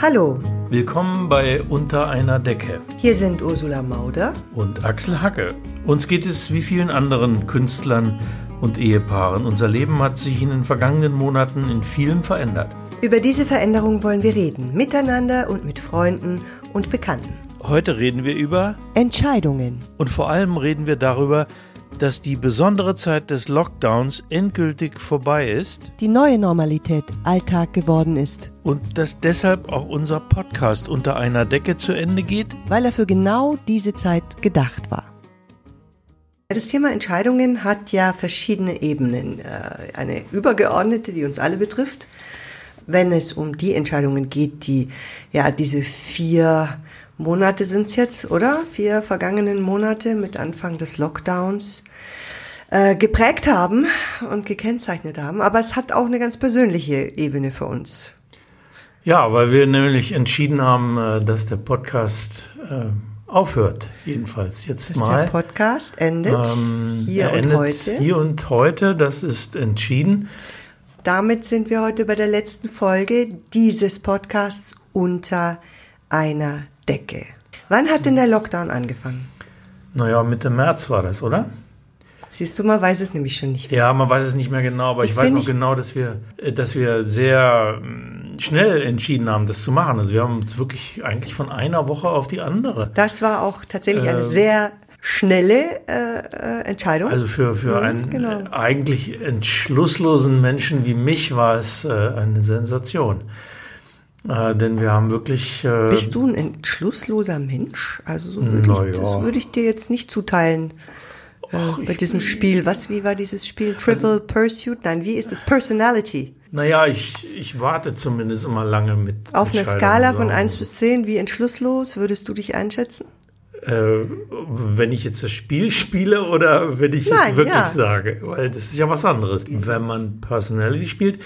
Hallo, Willkommen bei Unter einer Decke hier sind Ursula Mauder. und Axel Hacke. Uns geht es wie vielen anderen Künstlern und Ehepaaren. Unser Leben hat sich in den vergangenen Monaten in vielem verändert. Über diese Veränderung wollen wir reden, miteinander und mit Freunden und Bekannten. Heute reden wir über Entscheidungen. und vor allem reden wir darüber, dass die besondere Zeit des Lockdowns endgültig vorbei ist Die neue Normalität Alltag geworden ist, und dass deshalb auch unser Podcast unter einer Decke zu Ende geht. weil er für genau diese Zeit gedacht war. Das Thema Entscheidungen hat ja verschiedene Ebenen. Äh, Eine übergeordnete, die uns alle betrifft, wenn es um die Entscheidungen geht, die ja diese vier Monate sind es jetzt, oder? Vier vergangenen Monate mit Anfang des Lockdowns äh, geprägt haben und gekennzeichnet haben. Aber es hat auch eine ganz persönliche Ebene für uns. Ja, weil wir nämlich entschieden haben, äh, dass der Podcast äh, aufhört. Jedenfalls jetzt Der mal. Podcast endet Ähm, hier er und endet heute. Hier und heute, das ist entschieden. Damit sind wir heute bei der letzten Folge dieses Podcasts unter einer Decke. Wann hat denn der Lockdown angefangen? Naja, Mitte März war das, oder? Siehst du, man weiß es nämlich schon nicht. Ja, man weiß es nicht mehr genau, aber ich Das weiß find noch ich- genau, dass wir, äh, dass wir sehr mm, schnell entschieden haben, das zu machen. Also wir haben uns wirklich eigentlich von einer Woche auf die andere. Das war auch tatsächlich eine Ähm. sehr schnelle äh, äh, Entscheidung. Also für, für Mhm, einen genau. äh, eigentlich entschlusslosen Menschen wie mich war es äh, eine Sensation. Äh, denn wir haben wirklich. Bist du ein entschlussloser Mensch? Also so würde ich, ja. das würde ich dir jetzt nicht zuteilen. Äh, bei diesem Spiel. Was, wie war dieses Spiel? Trivial Pursuit? Nein, wie ist es? Personality. Naja, ich, ich warte zumindest immer lange mit. Auf einer Skala von sagen. 1 bis 10, wie entschlusslos würdest du dich einschätzen? Äh, wenn ich jetzt das Spiel spiele oder wenn ich Nein, es wirklich ja. sage, weil das ist ja was anderes. Wenn man Personality spielt,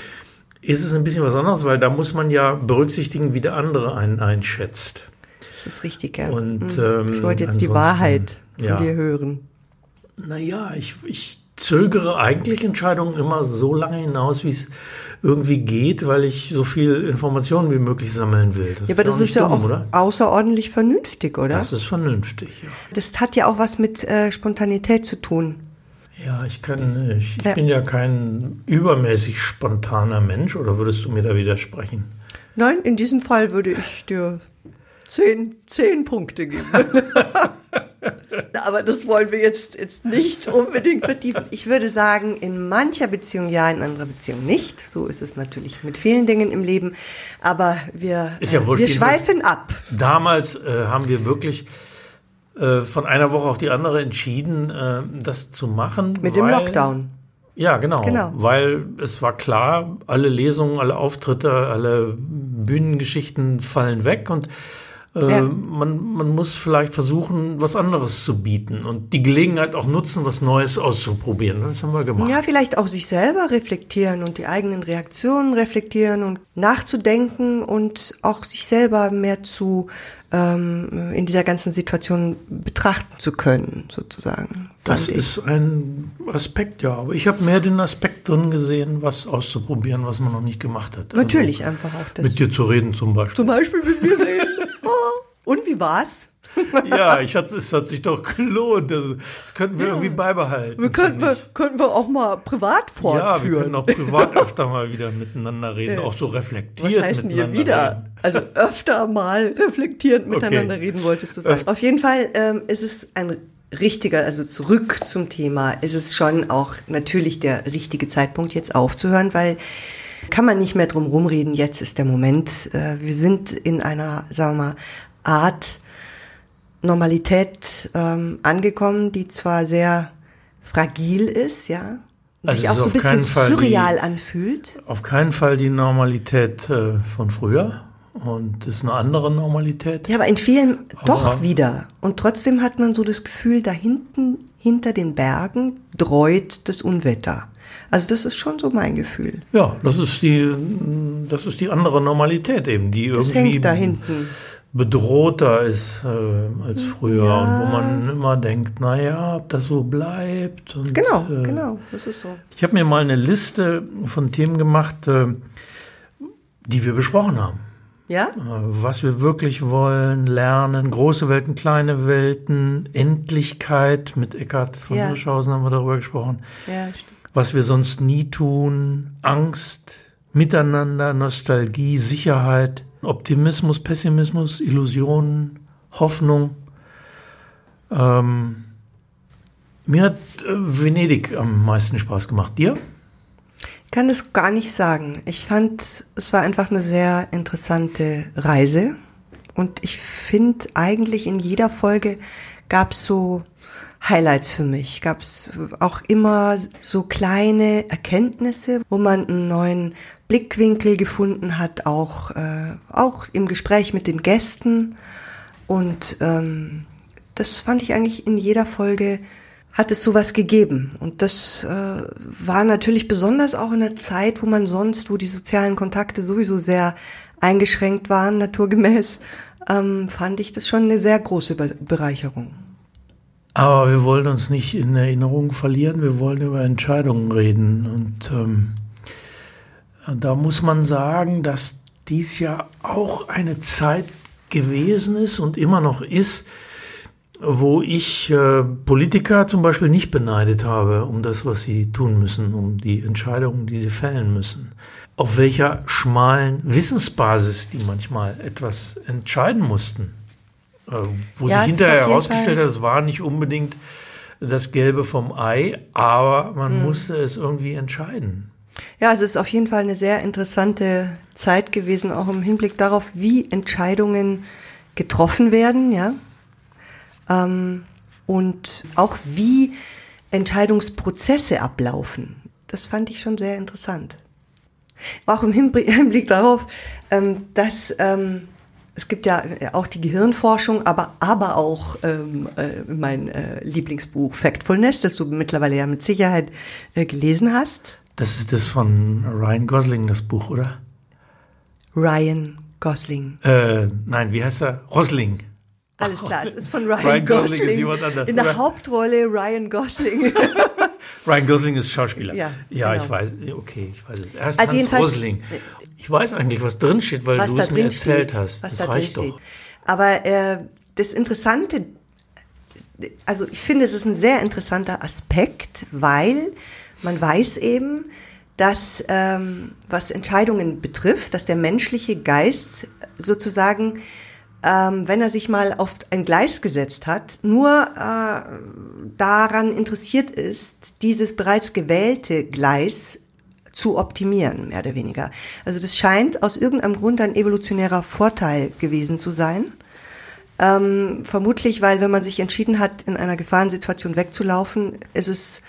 ist es ein bisschen was anderes, weil da muss man ja berücksichtigen, wie der andere einen einschätzt. Das ist richtig, ja. Und, Mhm. ähm, ich wollte jetzt die Wahrheit von ja. dir hören. Naja, ich, ich zögere eigentlich Entscheidungen immer so lange hinaus, wie es irgendwie geht, weil ich so viel Informationen wie möglich sammeln will. Ja, aber das auch ist ja dumm, auch oder? außerordentlich vernünftig, oder? Das ist vernünftig, ja. Das hat ja auch was mit äh, Spontanität zu tun. Ja, ich kann, ich, ich Ja. bin ja kein übermäßig spontaner Mensch, oder würdest du mir da widersprechen? Nein, in diesem Fall würde ich dir zehn, zehn Punkte geben. Aber das wollen wir jetzt, jetzt nicht unbedingt vertiefen. Ich würde sagen, in mancher Beziehung ja, in anderer Beziehung nicht. So ist es natürlich mit vielen Dingen im Leben. Aber wir, ja äh, wurscht, wir schweifen ab. Damals äh, haben wir wirklich äh, von einer Woche auf die andere entschieden, äh, das zu machen. Mit dem Lockdown. Ja, genau, Genau. Weil es war klar, alle Lesungen, alle Auftritte, alle Bühnengeschichten fallen weg und äh, Ja. man, man muss vielleicht versuchen, was anderes zu bieten und die Gelegenheit auch nutzen, was Neues auszuprobieren. Das haben wir gemacht. Ja, vielleicht auch sich selber reflektieren und die eigenen Reaktionen reflektieren und nachzudenken und auch sich selber mehr zu ähm, in dieser ganzen Situation betrachten zu können, sozusagen. Das ich. ist ein Aspekt, ja. Aber ich habe mehr den Aspekt drin gesehen, was auszuprobieren, was man noch nicht gemacht hat. Also natürlich einfach auch das. mit dir zu reden zum Beispiel. Zum Beispiel mit mir reden. Und wie war's? ja, ich hatte, es hat sich doch gelohnt. Also, Das könnten wir irgendwie beibehalten. Wir könnten, wir, könnten wir auch mal privat fortführen. Ja, wir können auch privat öfter mal wieder miteinander reden, auch so Was reflektiert. heißt denn miteinander wieder? reden. Also öfter mal reflektierend miteinander Okay. reden, wolltest du sagen. Auf jeden Fall ähm, ist es ein richtiger, also zurück zum Thema, ist es schon auch natürlich der richtige Zeitpunkt, jetzt aufzuhören, weil kann man nicht mehr drum rumreden, jetzt ist der Moment. Äh, wir sind in einer, sagen wir mal, Art Normalität ähm, angekommen, die zwar sehr fragil ist, ja, Also sich auch so ein bisschen Fall die- surreal anfühlt. Auf keinen Fall die Normalität äh, von früher. Und das ist eine andere Normalität. Ja, aber in vielen doch Aber- wieder. Und trotzdem hat man so das Gefühl, da hinten, hinter den Bergen, dreut das Unwetter. Also das ist schon so mein Gefühl. Ja, das ist die, das ist die andere Normalität eben, die Das irgendwie hängt da hinten. Bedrohter ist äh, als früher Ja. und wo man immer denkt, na ja, ob das so bleibt. Und, Genau, äh, genau, das ist so. Ich habe mir mal eine Liste von Themen gemacht, äh, die wir besprochen haben. Ja? Äh, was wir wirklich wollen, lernen, große Welten, kleine Welten, Endlichkeit. Mit Eckhard von Ja. Hirschhausen haben wir darüber gesprochen. Ja, stimmt. Was wir sonst nie tun, Angst, Miteinander, Nostalgie, Sicherheit, Optimismus, Pessimismus, Illusionen, Hoffnung. Ähm, mir hat äh, Venedig am meisten Spaß gemacht. Dir? Ich kann es gar nicht sagen. Ich fand, es war einfach eine sehr interessante Reise. Und ich finde eigentlich in jeder Folge gab es so Highlights für mich. Gab es auch immer so kleine Erkenntnisse, wo man einen neuen Blickwinkel gefunden hat, auch, äh, auch im Gespräch mit den Gästen. Und ähm, das fand ich eigentlich in jeder Folge hat es sowas gegeben. Und das äh, war natürlich besonders auch in der Zeit, wo man sonst, wo die sozialen Kontakte sowieso sehr eingeschränkt waren, naturgemäß, ähm, fand ich das schon eine sehr große Be Bereicherung. Aber wir wollen uns nicht in Erinnerung verlieren, wir wollen über Entscheidungen reden. Und ähm, da muss man sagen, dass dies ja auch eine Zeit gewesen ist und immer noch ist, wo ich äh, Politiker zum Beispiel nicht beneidet habe um das, was sie tun müssen, um die Entscheidungen, die sie fällen müssen. Auf welcher schmalen Wissensbasis die manchmal etwas entscheiden mussten. Äh, wo Ja, sich hinterher herausgestellt hat, es war nicht unbedingt das Gelbe vom Ei, aber man Hm. musste es irgendwie entscheiden. Ja, es ist auf jeden Fall eine sehr interessante Zeit gewesen, auch im Hinblick darauf, wie Entscheidungen getroffen werden, ja. Ähm, und auch wie Entscheidungsprozesse ablaufen. Das fand ich schon sehr interessant. Auch im Hinblick, darauf, ähm, dass ähm, es gibt ja auch die Gehirnforschung, aber, aber auch ähm, äh, mein äh, Lieblingsbuch Factfulness, das du mittlerweile ja mit Sicherheit äh, gelesen hast. Das ist das von Ryan Gosling, das Buch, oder? Ryan Gosling. Äh, nein, wie heißt er? Rosling. Alles klar, es ist von Ryan, Ryan Gosling Gosling. ist jemand anders, In der oder? Hauptrolle Ryan Gosling. Ryan Gosling ist Schauspieler. Ja, ja genau. ich weiß. Okay, ich weiß es. Er ist Also Hans Rosling. Ich weiß eigentlich, was drin steht, weil du es mir erzählt steht, hast. das da reicht steht. doch. Aber äh, das Interessante, also ich finde, es ist ein sehr interessanter Aspekt, weil man weiß eben, dass ähm, was Entscheidungen betrifft, dass der menschliche Geist sozusagen, ähm, wenn er sich mal auf ein Gleis gesetzt hat, nur äh, daran interessiert ist, dieses bereits gewählte Gleis zu optimieren, mehr oder weniger. Also das scheint aus irgendeinem Grund ein evolutionärer Vorteil gewesen zu sein. Ähm, vermutlich, weil wenn man sich entschieden hat, in einer Gefahrensituation wegzulaufen, ist es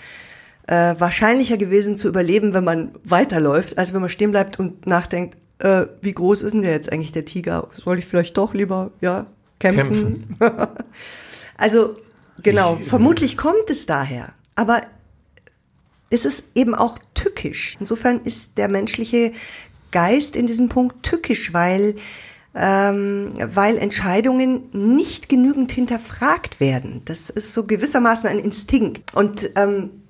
äh, wahrscheinlicher gewesen zu überleben, wenn man weiterläuft, als wenn man stehen bleibt und nachdenkt, äh, wie groß ist denn der jetzt eigentlich, der Tiger? Soll ich vielleicht doch lieber, ja, kämpfen? also, genau, Ich- vermutlich kommt es daher. Aber es ist eben auch tückisch. Insofern ist der menschliche Geist in diesem Punkt tückisch, weil, ähm, weil Entscheidungen nicht genügend hinterfragt werden. Das ist so gewissermaßen ein Instinkt. Und ähm,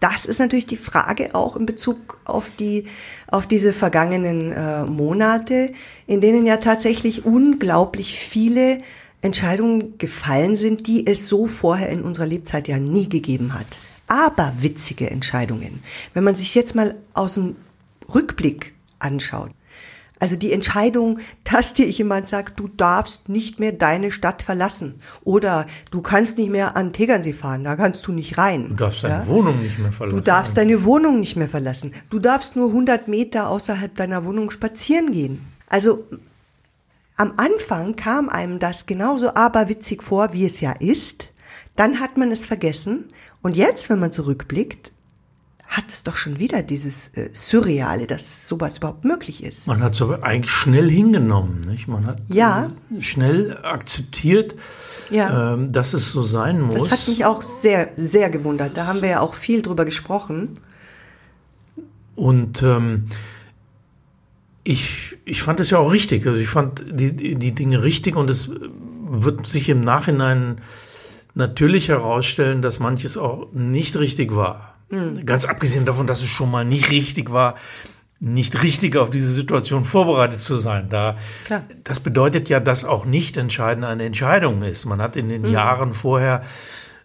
das ist natürlich die Frage auch in Bezug auf die auf diese vergangenen äh, Monate, in denen ja tatsächlich unglaublich viele Entscheidungen gefallen sind, die es so vorher in unserer Lebzeit ja nie gegeben hat. Aber witzige Entscheidungen. Wenn man sich jetzt mal aus dem Rückblick anschaut. Also die Entscheidung, dass dir jemand sagt, du darfst nicht mehr deine Stadt verlassen oder du kannst nicht mehr an Tegernsee fahren, da kannst du nicht rein. Du darfst deine Ja? Wohnung nicht mehr verlassen. Du darfst deine Wohnung nicht mehr verlassen. Du darfst nur 100 Meter außerhalb deiner Wohnung spazieren gehen. Also am Anfang kam einem das genauso aberwitzig vor, wie es ja ist. Dann hat man es vergessen. Und jetzt, wenn man zurückblickt, hat es doch schon wieder dieses äh, Surreale, dass sowas überhaupt möglich ist. Man hat es aber eigentlich schnell hingenommen. Nicht? Man hat Ja. äh, schnell akzeptiert, Ja. ähm, dass es so sein muss. Das hat mich auch sehr, sehr gewundert. Da haben wir ja auch viel drüber gesprochen. Und ähm, ich, ich fand es ja auch richtig. Also ich fand die, die Dinge richtig und es wird sich im Nachhinein natürlich herausstellen, dass manches auch nicht richtig war. Ganz abgesehen davon, dass es schon mal nicht richtig war, nicht richtig auf diese Situation vorbereitet zu sein. Da, Klar. Das bedeutet ja, dass auch nicht entscheidend eine Entscheidung ist. Man hat in den mhm. Jahren vorher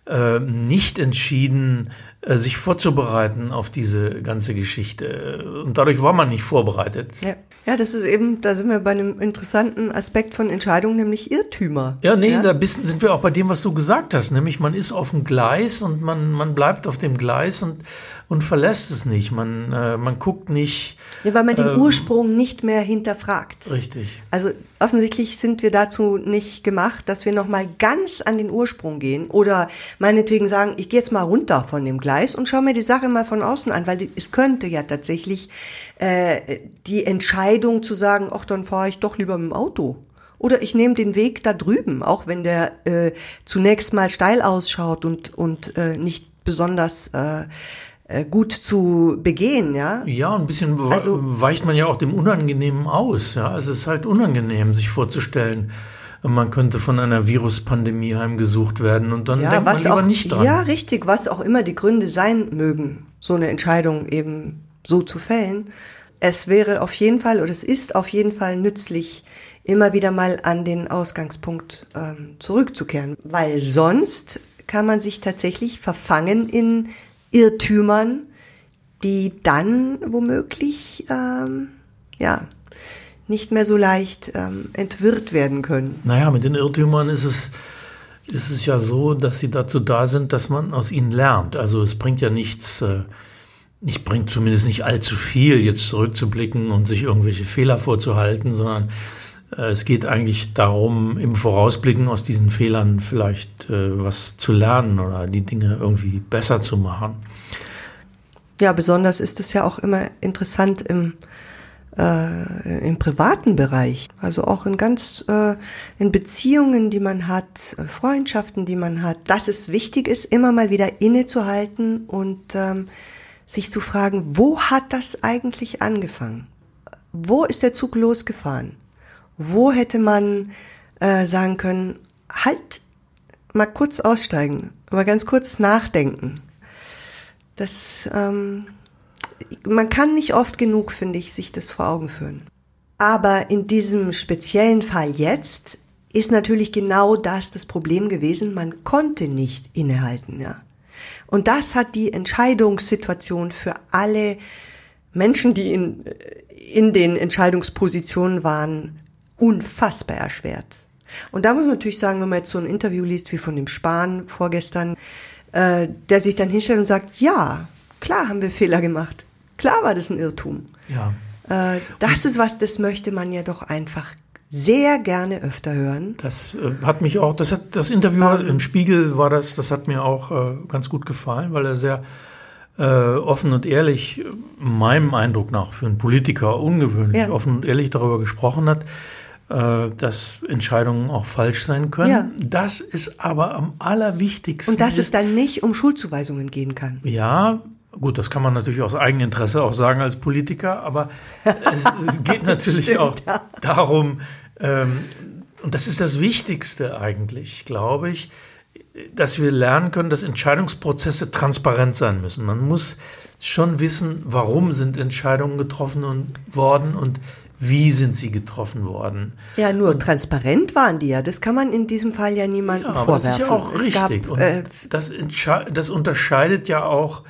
äh, nicht entschieden, sich vorzubereiten auf diese ganze Geschichte. Und dadurch war man nicht vorbereitet. Ja. ja, das ist eben, da sind wir bei einem interessanten Aspekt von Entscheidungen, nämlich Irrtümer. Ja, nee, ja? da bist, sind wir auch bei dem, was du gesagt hast, nämlich man ist auf dem Gleis und man, man bleibt auf dem Gleis und und verlässt es nicht. Man, äh, man guckt nicht. Ja, weil man den ähm, Ursprung nicht mehr hinterfragt. Richtig. Also offensichtlich sind wir dazu nicht gemacht, dass wir nochmal ganz an den Ursprung gehen oder meinetwegen sagen, ich gehe jetzt mal runter von dem Gleis und schaue mir die Sache mal von außen an, weil es könnte ja tatsächlich äh, die Entscheidung zu sagen, ach, dann fahre ich doch lieber mit dem Auto. Oder ich nehme den Weg da drüben, auch wenn der äh, zunächst mal steil ausschaut und, und äh, nicht besonders äh, gut zu begehen, ja. Ja, ein bisschen also, weicht man ja auch dem Unangenehmen aus, ja. Es ist halt unangenehm, sich vorzustellen, man könnte von einer Viruspandemie heimgesucht werden und dann ja, denkt man lieber auch, nicht dran. Ja, richtig, was auch immer die Gründe sein mögen, so eine Entscheidung eben so zu fällen. Es wäre auf jeden Fall oder es ist auf jeden Fall nützlich, immer wieder mal an den Ausgangspunkt ähm, zurückzukehren, weil sonst kann man sich tatsächlich verfangen in Irrtümern, die dann womöglich ähm, ja nicht mehr so leicht ähm, entwirrt werden können. Naja, mit den Irrtümern ist es, ist es ja so, dass sie dazu da sind, dass man aus ihnen lernt. Also es bringt ja nichts, äh, nicht bringt zumindest nicht allzu viel, jetzt zurückzublicken und sich irgendwelche Fehler vorzuhalten, sondern es geht eigentlich darum, im Vorausblicken aus diesen Fehlern vielleicht äh, was zu lernen oder die Dinge irgendwie besser zu machen. Ja, besonders ist es ja auch immer interessant im, äh, im privaten Bereich, also auch in ganz äh, in Beziehungen, die man hat, äh, Freundschaften, die man hat, dass es wichtig ist, immer mal wieder innezuhalten und ähm, sich zu fragen, wo hat das eigentlich angefangen? Wo ist der Zug losgefahren? Wo hätte man äh, sagen können, halt, mal kurz aussteigen, mal ganz kurz nachdenken. Das, ähm, man kann nicht oft genug, finde ich, sich das vor Augen führen. Aber in diesem speziellen Fall jetzt ist natürlich genau das das Problem gewesen. Man konnte nicht innehalten, ja. Und das hat die Entscheidungssituation für alle Menschen, die in, in den Entscheidungspositionen waren, unfassbar erschwert. Und da muss man natürlich sagen, wenn man jetzt so ein Interview liest wie von dem Spahn vorgestern, äh, der sich dann hinstellt und sagt, ja, klar haben wir Fehler gemacht. Klar war das ein Irrtum. Ja. Äh, das ist was, das möchte man ja doch einfach sehr gerne öfter hören. Das äh, hat mich auch, das hat das Interview ähm, im Spiegel war das, das hat mir auch ganz gut gefallen, weil er sehr offen und ehrlich, meinem Eindruck nach, für einen Politiker ungewöhnlich ja. offen und ehrlich darüber gesprochen hat, dass Entscheidungen auch falsch sein können. Ja. Das ist aber am allerwichtigsten. Und dass es dann nicht um Schuldzuweisungen gehen kann. Ja, gut, das kann man natürlich aus Eigeninteresse auch sagen als Politiker, aber es, es, geht natürlich Stimmt, auch ja. darum, ähm, und das ist das Wichtigste eigentlich, glaube ich, dass wir lernen können, dass Entscheidungsprozesse transparent sein müssen. Man muss schon wissen, warum sind Entscheidungen getroffen und worden und wie sind sie getroffen worden? Ja, nur und, transparent waren die ja. Das kann man in diesem Fall ja niemandem ja, vorwerfen. Das ist ja auch es richtig. Gab, äh, das, das, unterscheidet ja auch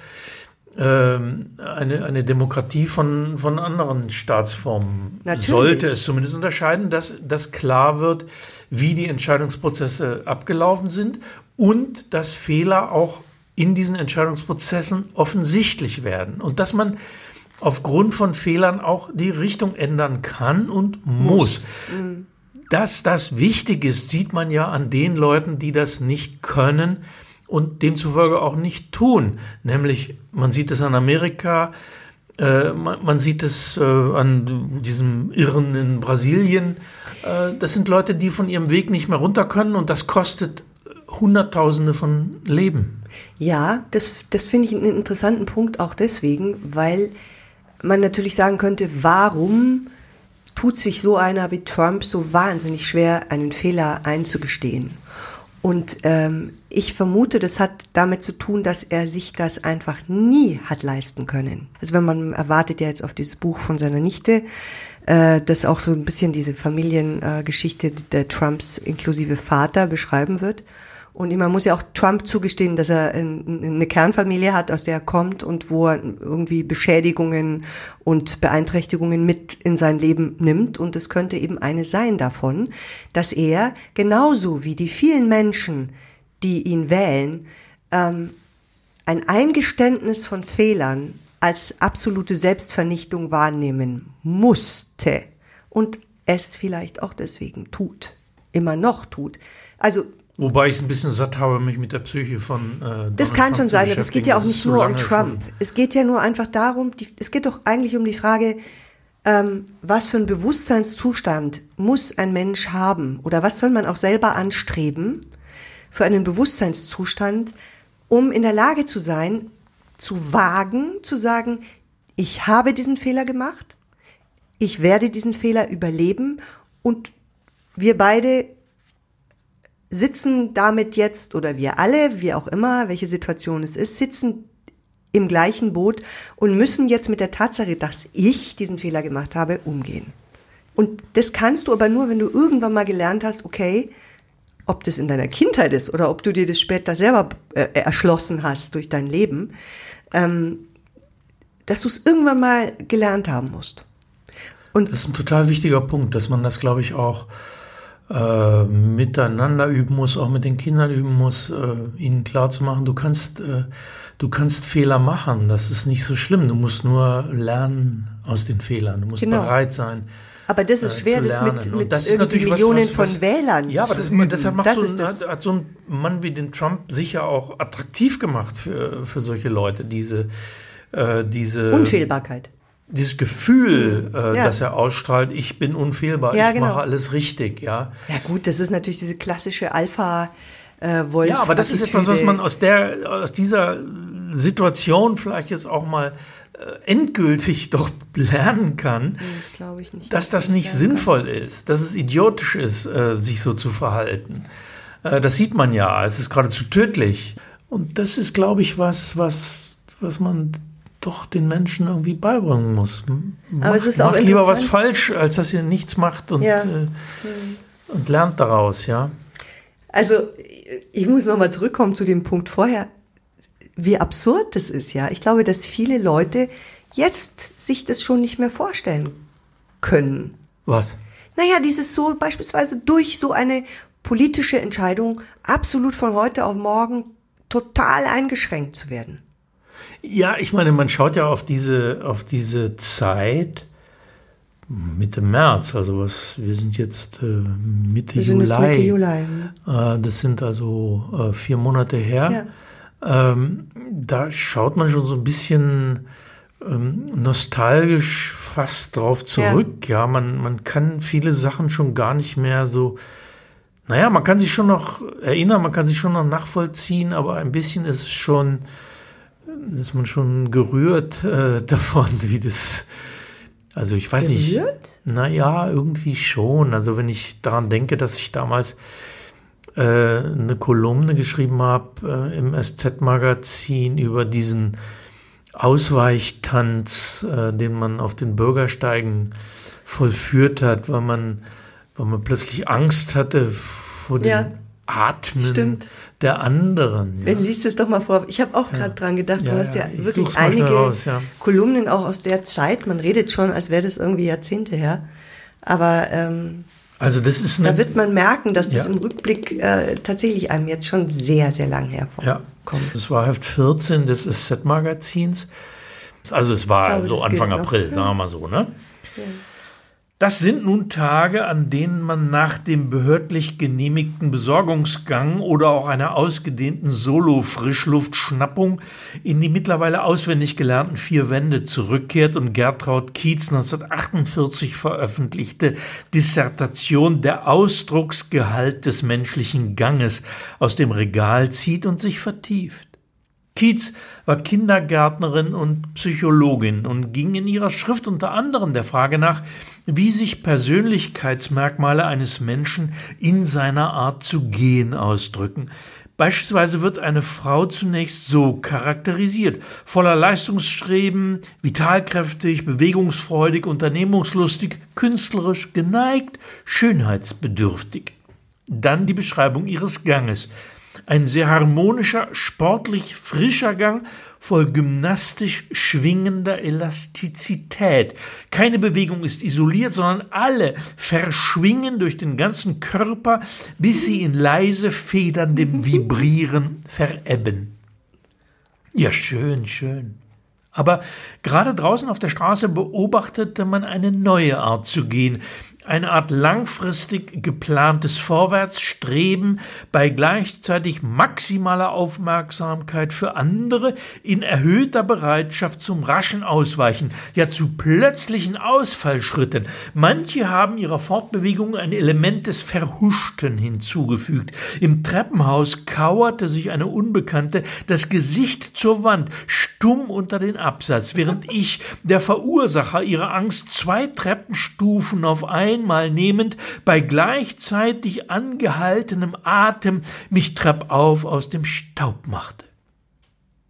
ähm, eine, eine Demokratie von, von anderen Staatsformen. Natürlich. Sollte es zumindest unterscheiden, dass, dass klar wird, wie die Entscheidungsprozesse abgelaufen sind und dass Fehler auch in diesen Entscheidungsprozessen offensichtlich werden. Und dass man aufgrund von Fehlern auch die Richtung ändern kann und muss. muss. Mhm. Dass das wichtig ist, sieht man ja an den Leuten, die das nicht können und demzufolge auch nicht tun. Nämlich, man sieht es an Amerika, äh, man, man, sieht es äh, an diesem Irren in Brasilien. Äh, das sind Leute, die von ihrem Weg nicht mehr runter können und das kostet Hunderttausende von Leben. Ja, das, das finde ich einen interessanten Punkt auch deswegen, weil man natürlich sagen könnte, warum tut sich so einer wie Trump so wahnsinnig schwer, einen Fehler einzugestehen? Und ähm, ich vermute, das hat damit zu tun, dass er sich das einfach nie hat leisten können. Also wenn man erwartet ja jetzt auf dieses Buch von seiner Nichte, äh, das auch so ein bisschen diese Familiengeschichte äh, der Trumps inklusive Vater beschreiben wird. Und man muss ja auch Trump zugestehen, dass er eine Kernfamilie hat, aus der er kommt und wo er irgendwie Beschädigungen und Beeinträchtigungen mit in sein Leben nimmt. Und es könnte eben eine sein davon, dass er genauso wie die vielen Menschen, die ihn wählen, ähm, ein Eingeständnis von Fehlern als absolute Selbstvernichtung wahrnehmen musste und es vielleicht auch deswegen tut, immer noch tut. Also Wobei ich es ein bisschen satt habe, mich mit der Psyche von. Äh, das kann Trump schon sein, aber es geht ja auch nicht nur um Trump. Schon. Es geht ja nur einfach darum, die, es geht doch eigentlich um die Frage, ähm, was für ein Bewusstseinszustand muss ein Mensch haben oder was soll man auch selber anstreben für einen Bewusstseinszustand, um in der Lage zu sein, zu wagen, zu sagen, ich habe diesen Fehler gemacht, ich werde diesen Fehler überleben und wir beide sitzen damit jetzt, oder wir alle, wie auch immer, welche Situation es ist, sitzen im gleichen Boot und müssen jetzt mit der Tatsache, dass ich diesen Fehler gemacht habe, umgehen. Und das kannst du aber nur, wenn du irgendwann mal gelernt hast, okay, ob das in deiner Kindheit ist oder ob du dir das später selber äh, erschlossen hast durch dein Leben, ähm, dass du es irgendwann mal gelernt haben musst. Und das ist ein total wichtiger Punkt, dass man das, glaube ich, auch äh, miteinander üben muss, auch mit den Kindern üben muss, äh, ihnen klar zu machen, du kannst, äh, du kannst Fehler machen, das ist nicht so schlimm, du musst nur lernen aus den Fehlern, du musst genau. bereit sein. Aber das ist äh, schwer, das mit, mit das irgendwie Millionen was, was, von Wählern Ja, aber das, üben. deshalb macht das so, hat, hat so ein Mann wie den Trump sicher auch attraktiv gemacht für, für solche Leute, diese, äh, diese Unfehlbarkeit dieses Gefühl, äh, ja. das er ausstrahlt, ich bin unfehlbar, ja, ich genau. mache alles richtig, ja. Ja gut, das ist natürlich diese klassische Alpha äh, Wolf. Ja, aber das ist etwas, was man aus der aus dieser Situation vielleicht jetzt auch mal äh, endgültig doch lernen kann, das glaube ich nicht, dass das nicht sinnvoll kann. ist, dass es idiotisch ist, äh, sich so zu verhalten. Äh, das sieht man ja, es ist geradezu tödlich. Und das ist, glaube ich, was, was, was man doch den Menschen irgendwie beibringen muss. Mach, Aber es ist auch macht lieber was falsch, als dass ihr nichts macht und, ja. äh, und lernt daraus, ja. Also ich muss nochmal zurückkommen zu dem Punkt vorher, wie absurd das ist, ja. Ich glaube, dass viele Leute jetzt sich das schon nicht mehr vorstellen können. Was? Naja, dieses so beispielsweise durch so eine politische Entscheidung absolut von heute auf morgen total eingeschränkt zu werden. Ja, ich meine, man schaut ja auf diese, auf diese Zeit Mitte März, also was, wir sind jetzt äh, Mitte, wir sind Juli. Mitte Juli. Äh, das sind also äh, vier Monate her. Ja. Ähm, da schaut man schon so ein bisschen ähm, nostalgisch fast drauf zurück. Ja, ja man, man kann viele Sachen schon gar nicht mehr so. Naja, man kann sich schon noch erinnern, man kann sich schon noch nachvollziehen, aber ein bisschen ist es schon ist man schon gerührt äh, davon, wie das. Also ich weiß gerührt? nicht. Naja, irgendwie schon. Also wenn ich daran denke, dass ich damals äh, eine Kolumne geschrieben habe äh, im SZ-Magazin über diesen Ausweichtanz, äh, den man auf den Bürgersteigen vollführt hat, weil man, weil man plötzlich Angst hatte vor den ja. Atmen Stimmt. Der anderen. Ja. Lies es doch mal vor. Ich habe auch gerade ja. dran gedacht, du ja, hast ja, wirklich einige raus, Kolumnen auch aus der Zeit. Man redet schon, als wäre das irgendwie Jahrzehnte her. Aber ähm, also das ist da wird man merken, dass das im Rückblick äh, tatsächlich einem jetzt schon sehr, sehr lang herkommt. Ja. Das war Heft 14 des SZ-Magazins. Also es war glaube, so Anfang April, sagen wir mal so, ne? Ja. Das sind nun Tage, an denen man nach dem behördlich genehmigten Besorgungsgang oder auch einer ausgedehnten Solo-Frischluftschnappung in die mittlerweile auswendig gelernten vier Wände zurückkehrt und Gertraud Kietz 1948 veröffentlichte Dissertation Der Ausdrucksgehalt des menschlichen Ganges aus dem Regal zieht und sich vertieft. Kietz war Kindergärtnerin und Psychologin und ging in ihrer Schrift unter anderem der Frage nach, wie sich Persönlichkeitsmerkmale eines Menschen in seiner Art zu gehen ausdrücken. Beispielsweise wird eine Frau zunächst so charakterisiert, voller Leistungsstreben, vitalkräftig, bewegungsfreudig, unternehmungslustig, künstlerisch, geneigt, schönheitsbedürftig. Dann die Beschreibung ihres Ganges. Ein sehr harmonischer, sportlich frischer Gang voll gymnastisch schwingender Elastizität. Keine Bewegung ist isoliert, sondern alle verschwingen durch den ganzen Körper, bis sie in leise federndem Vibrieren verebben. Ja, schön, schön. Aber gerade draußen auf der Straße beobachtete man eine neue Art zu gehen, eine Art langfristig geplantes Vorwärtsstreben bei gleichzeitig maximaler Aufmerksamkeit für andere in erhöhter Bereitschaft zum raschen Ausweichen, ja zu plötzlichen Ausfallschritten. Manche haben ihrer Fortbewegung ein Element des Verhuschten hinzugefügt. Im Treppenhaus kauerte sich eine Unbekannte das Gesicht zur Wand, stumm unter den Absatz, während ich, der Verursacher ihrer Angst, zwei Treppenstufen auf ein einmal nehmend, bei gleichzeitig angehaltenem Atem mich treppauf aus dem Staub machte.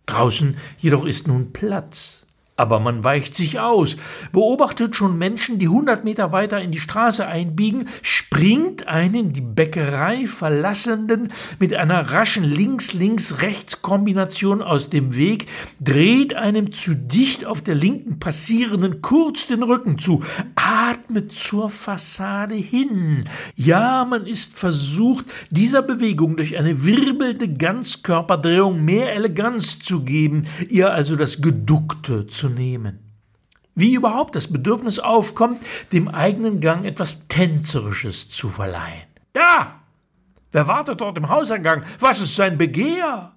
Draußen jedoch ist nun Platz. Aber man weicht sich aus, beobachtet schon Menschen, die hundert Meter weiter in die Straße einbiegen, springt einen die Bäckerei verlassenden mit einer raschen Links-Links-Rechts-Kombination aus dem Weg, dreht einem zu dicht auf der linken passierenden kurz den Rücken zu, atmet zur Fassade hin. Ja, man ist versucht, dieser Bewegung durch eine wirbelnde Ganzkörperdrehung mehr Eleganz zu geben, ihr also das Geduckte zu nehmen. Wie überhaupt das Bedürfnis aufkommt, dem eigenen Gang etwas Tänzerisches zu verleihen. Ja! Wer wartet dort im Hauseingang? Was ist sein Begehr?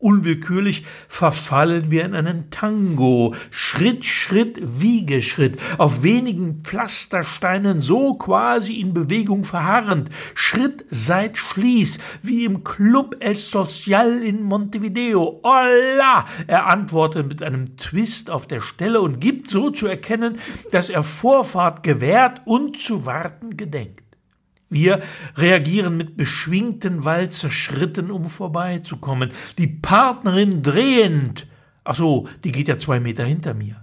Unwillkürlich verfallen wir in einen Tango, Schritt, Schritt, Wiegeschritt, auf wenigen Pflastersteinen so quasi in Bewegung verharrend, Schritt seit Schließ, wie im Club El Social in Montevideo. Hola! Er antwortet mit einem Twist auf der Stelle und gibt so zu erkennen, dass er Vorfahrt gewährt und zu warten gedenkt. Wir reagieren mit beschwingten Walzerschritten, um vorbeizukommen. Die Partnerin drehend. Ach so, die geht ja zwei Meter hinter mir.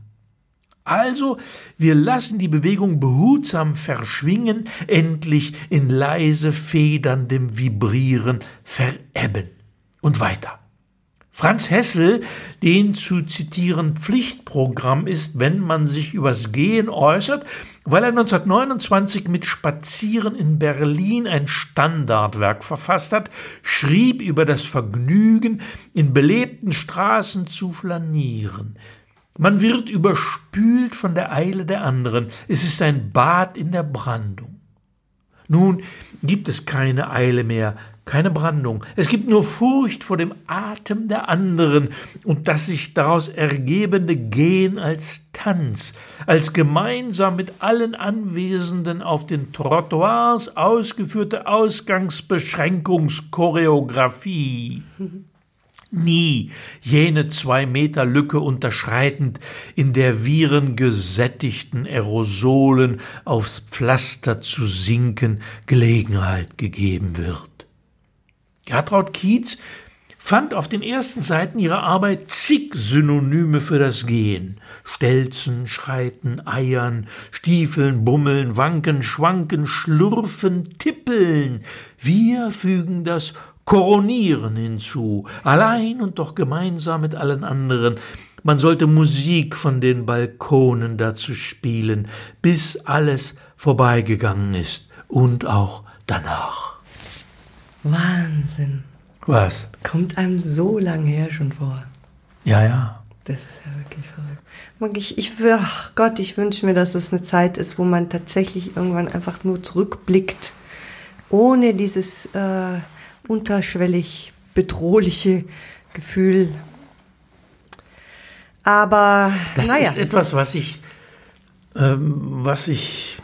Also, wir lassen die Bewegung behutsam verschwingen, endlich in leise federndem Vibrieren verebben. Und weiter. Franz Hessel, den zu zitieren Pflichtprogramm ist, wenn man sich übers Gehen äußert, weil er 1929 mit Spazieren in Berlin ein Standardwerk verfasst hat, schrieb über das Vergnügen, in belebten Straßen zu flanieren. Man wird überspült von der Eile der anderen. Es ist ein Bad in der Brandung. Nun gibt es keine Eile mehr, keine Brandung. Es gibt nur Furcht vor dem Atem der anderen und das sich daraus ergebende Gehen als Tanz, als gemeinsam mit allen Anwesenden auf den Trottoirs ausgeführte Ausgangsbeschränkungschoreografie. nie jene zwei Meter Lücke unterschreitend, in der virengesättigten Aerosolen aufs Pflaster zu sinken Gelegenheit gegeben wird. Gertraud Kietz fand auf den ersten Seiten ihrer Arbeit zig Synonyme für das Gehen. Stelzen, Schreiten, Eiern, Stiefeln, Bummeln, Wanken, Schwanken, Schlurfen, Tippeln. Wir fügen das Koronieren hinzu, allein und doch gemeinsam mit allen anderen. Man sollte Musik von den Balkonen dazu spielen, bis alles vorbeigegangen ist und auch danach. Wahnsinn. Was? Kommt einem so lang her schon vor. Ja, ja. Das ist ja wirklich verrückt. Ich, ich, ach Gott, ich wünsche mir, dass es eine Zeit ist, wo man tatsächlich irgendwann einfach nur zurückblickt, ohne dieses äh, unterschwellig bedrohliche Gefühl. Aber das naja. ist etwas, was ich, ähm, was ich,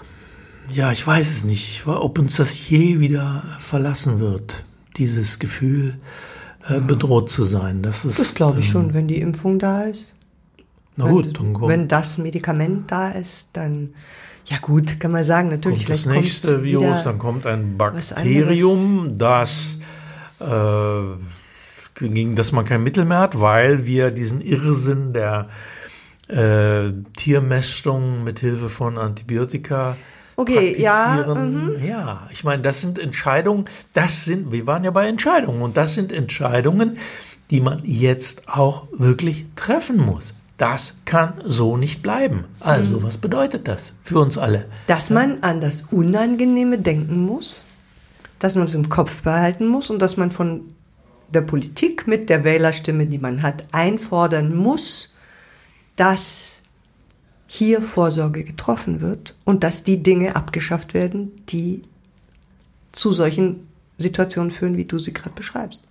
ja, ich weiß es nicht, ob uns das je wieder verlassen wird, dieses Gefühl, äh, bedroht zu sein. Das, ist, Das glaube ich ähm, schon, wenn die Impfung da ist. Na wenn, gut, dann kommt, wenn das Medikament da ist, dann ja gut, kann man sagen, natürlich kommt das nächste Virus, dann kommt ein Bakterium, das äh, gegen das man kein Mittel mehr hat, weil wir diesen Irrsinn der äh, Tiermästung mit Hilfe von Antibiotika Okay, ja, mhm. praktizieren. Ja, ich meine, das sind Entscheidungen, das sind, wir waren ja bei Entscheidungen und das sind Entscheidungen, die man jetzt auch wirklich treffen muss. Das kann so nicht bleiben. Also, Mhm. was bedeutet das für uns alle? dass man an das Unangenehme denken muss, dass man es im Kopf behalten muss und dass man von der Politik mit der Wählerstimme, die man hat, einfordern muss, dass hier Vorsorge getroffen wird und dass die Dinge abgeschafft werden, die zu solchen Situationen führen, wie du sie gerade beschreibst.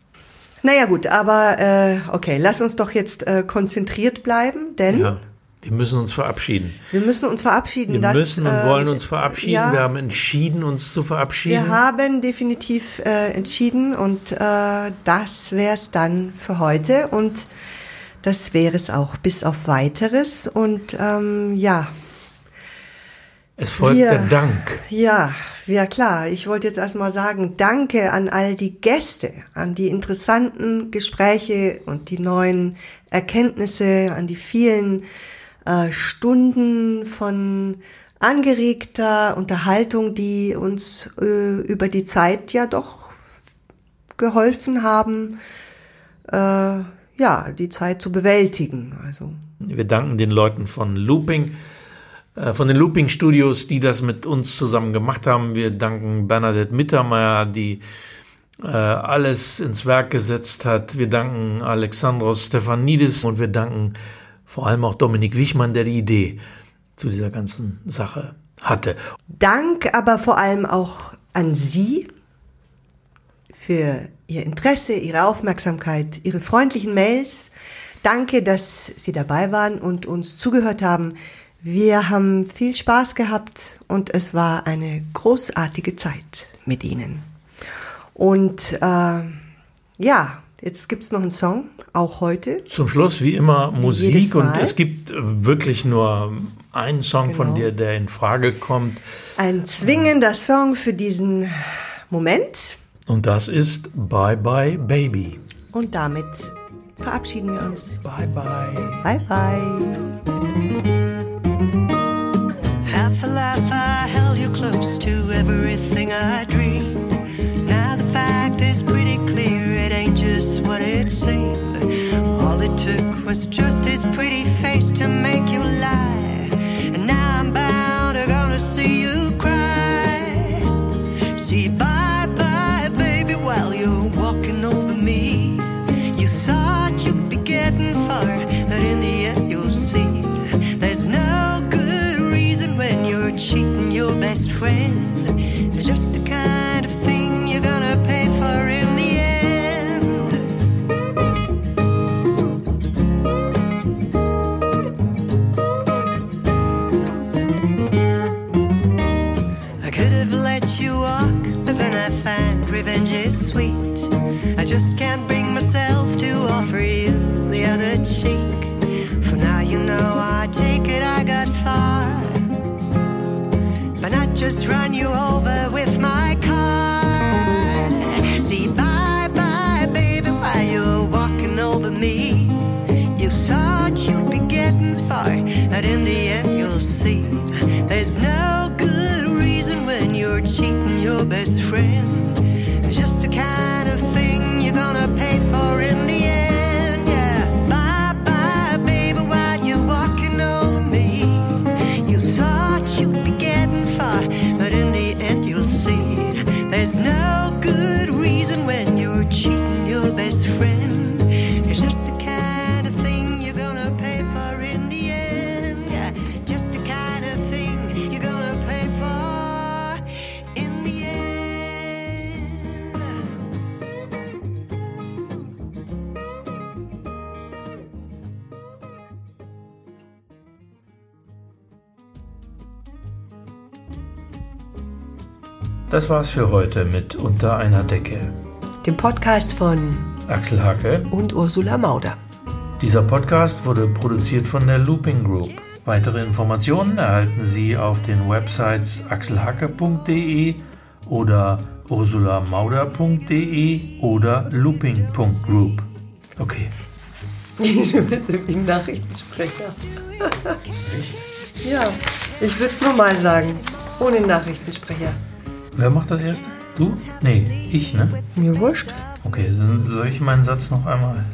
Naja gut, aber äh, okay, lass uns doch jetzt äh, konzentriert bleiben, denn Ja, wir müssen uns verabschieden. wir müssen uns verabschieden. Wir dass, müssen und äh, wollen uns verabschieden. ja. Wir haben entschieden, uns zu verabschieden. Wir haben definitiv äh, entschieden und äh, das wäre es dann für heute und das wäre es auch bis auf weiteres. Und ähm, ja, es folgt wir- der Dank. ja, ja klar, ich wollte jetzt erstmal sagen, danke an all die Gäste, an die interessanten Gespräche und die neuen Erkenntnisse, an die vielen äh, Stunden von angeregter Unterhaltung, die uns äh, über die Zeit ja doch geholfen haben, äh, ja, die Zeit zu bewältigen. Also Wir danken den Leuten von Looping, äh, von den Looping Studios, die das mit uns zusammen gemacht haben. Wir danken Bernadette Mittermeier, die äh, alles ins Werk gesetzt hat. Wir danken Alexandros Stefanidis und wir danken vor allem auch Dominik Wichmann, der die Idee zu dieser ganzen Sache hatte. Dank aber vor allem auch an Sie für Ihr Interesse, Ihre Aufmerksamkeit, Ihre freundlichen Mails. Danke, dass Sie dabei waren und uns zugehört haben. Wir haben viel Spaß gehabt und es war eine großartige Zeit mit Ihnen. Und äh, ja, jetzt gibt's noch einen Song, auch heute. Zum Schluss, wie immer, Musik und es gibt äh, wirklich nur einen Song von Genau. dir, der in Frage kommt Ein zwingender Song für diesen Moment. Und das ist Bye Bye Baby. Und damit verabschieden wir uns. Bye Bye. Bye bye. Half a life I held you close to everything I dreamed. Now the fact is pretty clear, it ain't just what it seemed. All it took was just his pretty face to You thought you'd be getting far, but in the end, you'll see. There's no good reason when you're cheating your best friend. Das war's für heute mit Unter einer Decke. Dem Podcast von Axel Hacke. Und Ursula Mauder. Dieser Podcast wurde produziert von der Looping Group. Weitere Informationen erhalten Sie auf den Websites axelhacke.de oder ursulamauder.de oder looping.group. Okay. Wie Nachrichtensprecher. ja, ich würde es nochmal sagen. Ohne Nachrichtensprecher. Wer macht das erste? Du? Nee, ich, ne? Mir wurscht. Okay, dann soll ich meinen Satz noch einmal?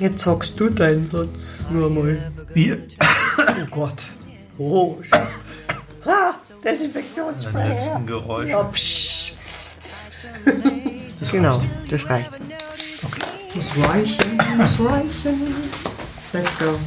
Jetzt sagst du deinen Satz nur mal. Wir. Oh Gott. Oh. Ha, Den Desinfektionssprecher. letzten Geräusch. Ja, psch. Das Genau, reicht. das reicht. Okay. Das reichen, das reichen. Let's go.